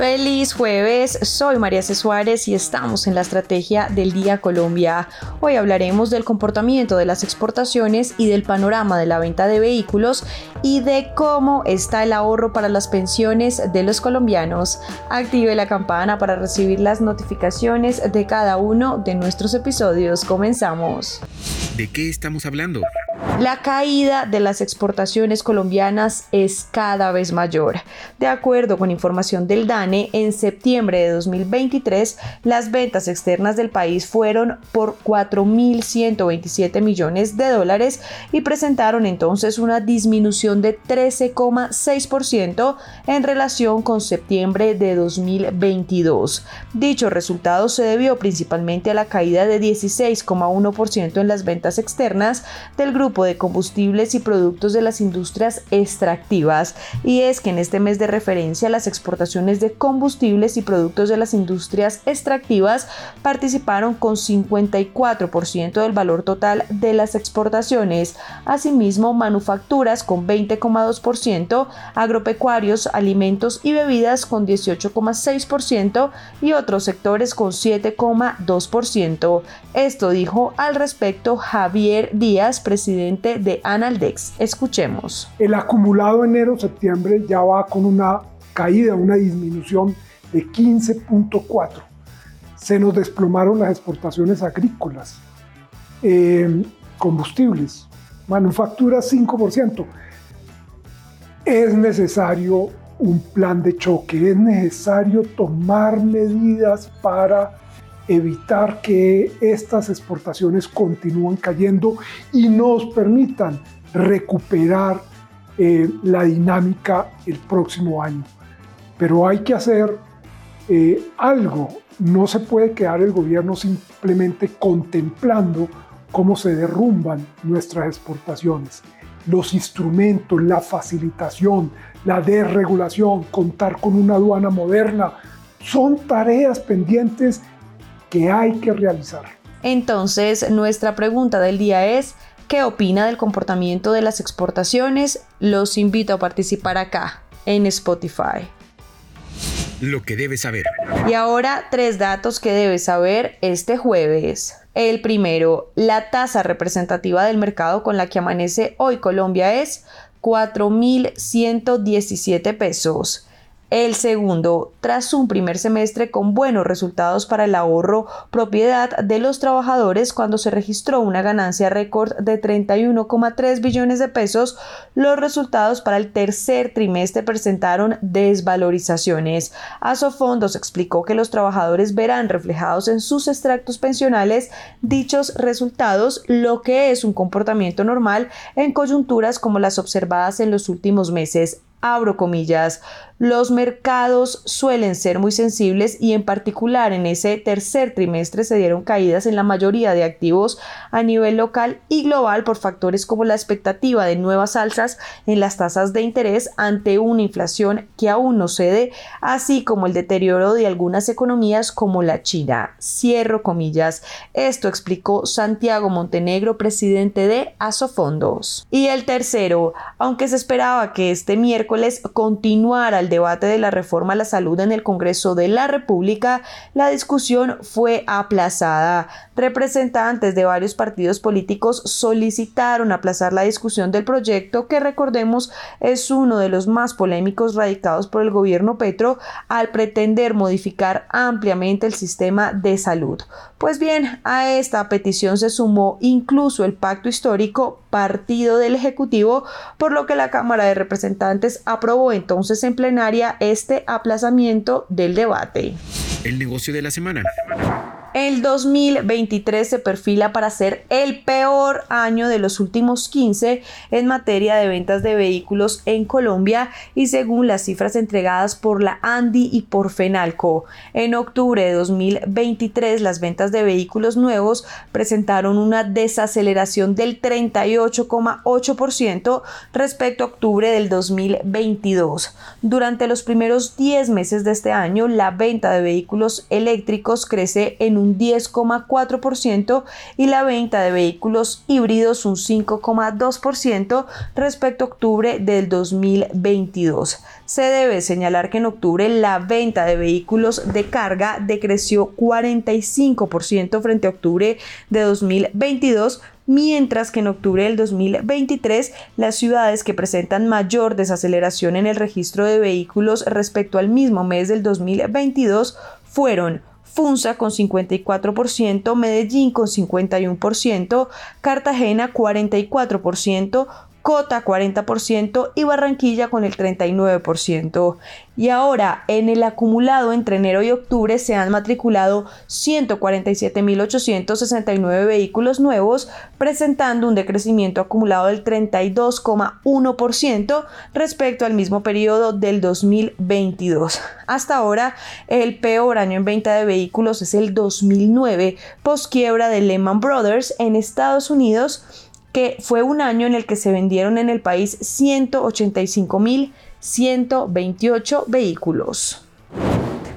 Feliz jueves, soy María C. Suárez y estamos en la estrategia del Día Colombia. Hoy hablaremos del comportamiento de las exportaciones y del panorama de la venta de vehículos y de cómo está el ahorro para las pensiones de los colombianos. Active la campana para recibir las notificaciones de cada uno de nuestros episodios. Comenzamos. ¿De qué estamos hablando? La caída de las exportaciones colombianas es cada vez mayor. De acuerdo con información del DANE, en septiembre de 2023 las ventas externas del país fueron por 4.127 millones de dólares y presentaron entonces una disminución de 13,6% en relación con septiembre de 2022. Dicho resultado se debió principalmente a la caída de 16,1% en las ventas externas del grupo de de combustibles y productos de las industrias extractivas y es que en este mes de referencia las exportaciones de combustibles y productos de las industrias extractivas participaron con 54% del valor total de las exportaciones. Asimismo, manufacturas con 20,2%, agropecuarios, alimentos y bebidas con 18,6% y otros sectores con 7,2%. Esto dijo al respecto Javier Díaz, presidente de Analdex. Escuchemos. El acumulado enero-septiembre ya va con una caída, una disminución de 15.4. Se nos desplomaron las exportaciones agrícolas, eh, combustibles, manufacturas 5%. Es necesario un plan de choque, es necesario tomar medidas para evitar que estas exportaciones continúen cayendo y nos permitan recuperar eh, la dinámica el próximo año. Pero hay que hacer eh, algo. No se puede quedar el gobierno simplemente contemplando cómo se derrumban nuestras exportaciones. Los instrumentos, la facilitación, la desregulación, contar con una aduana moderna, son tareas pendientes que hay que realizar. Entonces, nuestra pregunta del día es, ¿qué opina del comportamiento de las exportaciones? Los invito a participar acá, en Spotify. Lo que debes saber. Y ahora tres datos que debes saber este jueves. El primero, la tasa representativa del mercado con la que amanece hoy Colombia es 4.117 pesos. El segundo, tras un primer semestre con buenos resultados para el ahorro propiedad de los trabajadores cuando se registró una ganancia récord de 31,3 billones de pesos, los resultados para el tercer trimestre presentaron desvalorizaciones. Asofondos explicó que los trabajadores verán reflejados en sus extractos pensionales dichos resultados, lo que es un comportamiento normal en coyunturas como las observadas en los últimos meses abro comillas, los mercados suelen ser muy sensibles y en particular en ese tercer trimestre se dieron caídas en la mayoría de activos a nivel local y global por factores como la expectativa de nuevas alzas en las tasas de interés ante una inflación que aún no cede, así como el deterioro de algunas economías como la China. Cierro comillas. Esto explicó Santiago Montenegro, presidente de Asofondos. Y el tercero, aunque se esperaba que este miércoles continuara el debate de la reforma a la salud en el Congreso de la República, la discusión fue aplazada. Representantes de varios partidos políticos solicitaron aplazar la discusión del proyecto que recordemos es uno de los más polémicos radicados por el gobierno Petro al pretender modificar ampliamente el sistema de salud. Pues bien, a esta petición se sumó incluso el pacto histórico partido del Ejecutivo, por lo que la Cámara de Representantes aprobó entonces en plenaria este aplazamiento del debate. El negocio de la semana. El 2023 se perfila para ser el peor año de los últimos 15 en materia de ventas de vehículos en Colombia y según las cifras entregadas por la Andi y por Fenalco. En octubre de 2023 las ventas de vehículos nuevos presentaron una desaceleración del 38,8% respecto a octubre del 2022. Durante los primeros 10 meses de este año la venta de vehículos eléctricos crece en un 10,4% y la venta de vehículos híbridos un 5,2% respecto a octubre del 2022. Se debe señalar que en octubre la venta de vehículos de carga decreció 45% frente a octubre de 2022 mientras que en octubre del 2023 las ciudades que presentan mayor desaceleración en el registro de vehículos respecto al mismo mes del 2022 fueron Funza con 54%, Medellín con 51%, Cartagena 44%, Cota 40% y Barranquilla con el 39%. Y ahora, en el acumulado entre enero y octubre se han matriculado 147.869 vehículos nuevos, presentando un decrecimiento acumulado del 32,1% respecto al mismo periodo del 2022. Hasta ahora, el peor año en venta de vehículos es el 2009, posquiebra de Lehman Brothers en Estados Unidos que fue un año en el que se vendieron en el país 185.128 vehículos.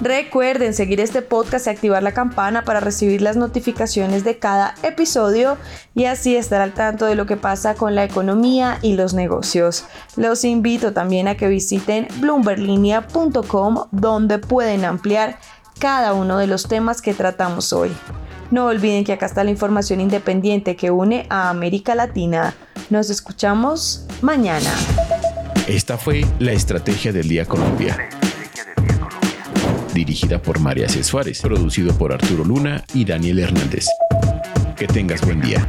Recuerden seguir este podcast y activar la campana para recibir las notificaciones de cada episodio y así estar al tanto de lo que pasa con la economía y los negocios. Los invito también a que visiten bloomberlinia.com donde pueden ampliar cada uno de los temas que tratamos hoy. No olviden que acá está la información independiente que une a América Latina. Nos escuchamos mañana. Esta fue la Estrategia del Día Colombia. Dirigida por María C. Suárez, producido por Arturo Luna y Daniel Hernández. Que tengas buen día.